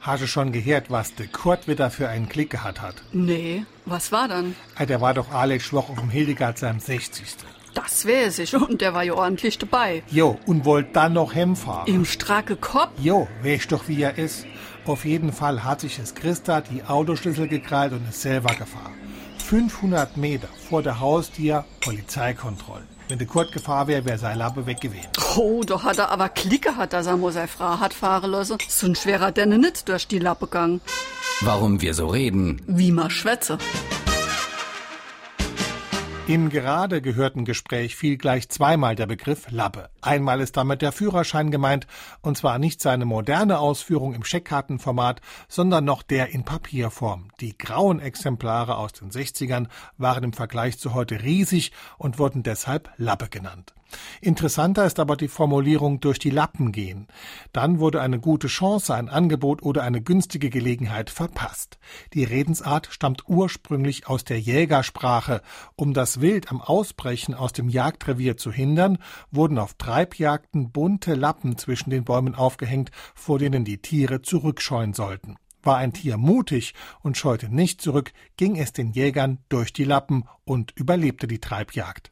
Hast du schon gehört, was der Kurt wieder für einen Klick gehabt hat? Nee, was war dann? Ah, Der war doch Alex Woche auf dem Hildegard seinem 60. Das weiß ich. Und der war ja ordentlich dabei. Jo, und wollt dann noch heimfahren. Im stracke Kopf. Jo, weißt doch, wie er ist. Auf jeden Fall hat sich das Christa die Autoschlüssel gekrallt und ist selber gefahren. 500 Meter vor der Haustür Polizeikontrolle. Wenn der Kurt gefahren wäre, wäre sein Lappe weg gewesen. Oh, da hat er aber Klicke hat, dass er muss seine Frau hat fahren lassen. So ein schwerer denn nicht durch die Lappe gegangen. Warum wir so reden. Wie ma schwätze. Im gerade gehörten Gespräch fiel gleich zweimal der Begriff Lappe. Einmal ist damit der Führerschein gemeint, und zwar nicht seine moderne Ausführung im Scheckkartenformat, sondern noch der in Papierform. Die grauen Exemplare aus den 60ern waren im Vergleich zu heute riesig und wurden deshalb Lappe genannt. Interessanter ist aber die Formulierung durch die Lappen gehen. Dann wurde eine gute Chance, ein Angebot oder eine günstige Gelegenheit verpasst. Die Redensart stammt ursprünglich aus der Jägersprache. Um Wild am Ausbrechen aus dem Jagdrevier zu hindern, wurden auf Treibjagden bunte Lappen zwischen den Bäumen aufgehängt, vor denen die Tiere zurückscheuen sollten. War ein Tier mutig und scheute nicht zurück, ging es den Jägern durch die Lappen und überlebte die Treibjagd.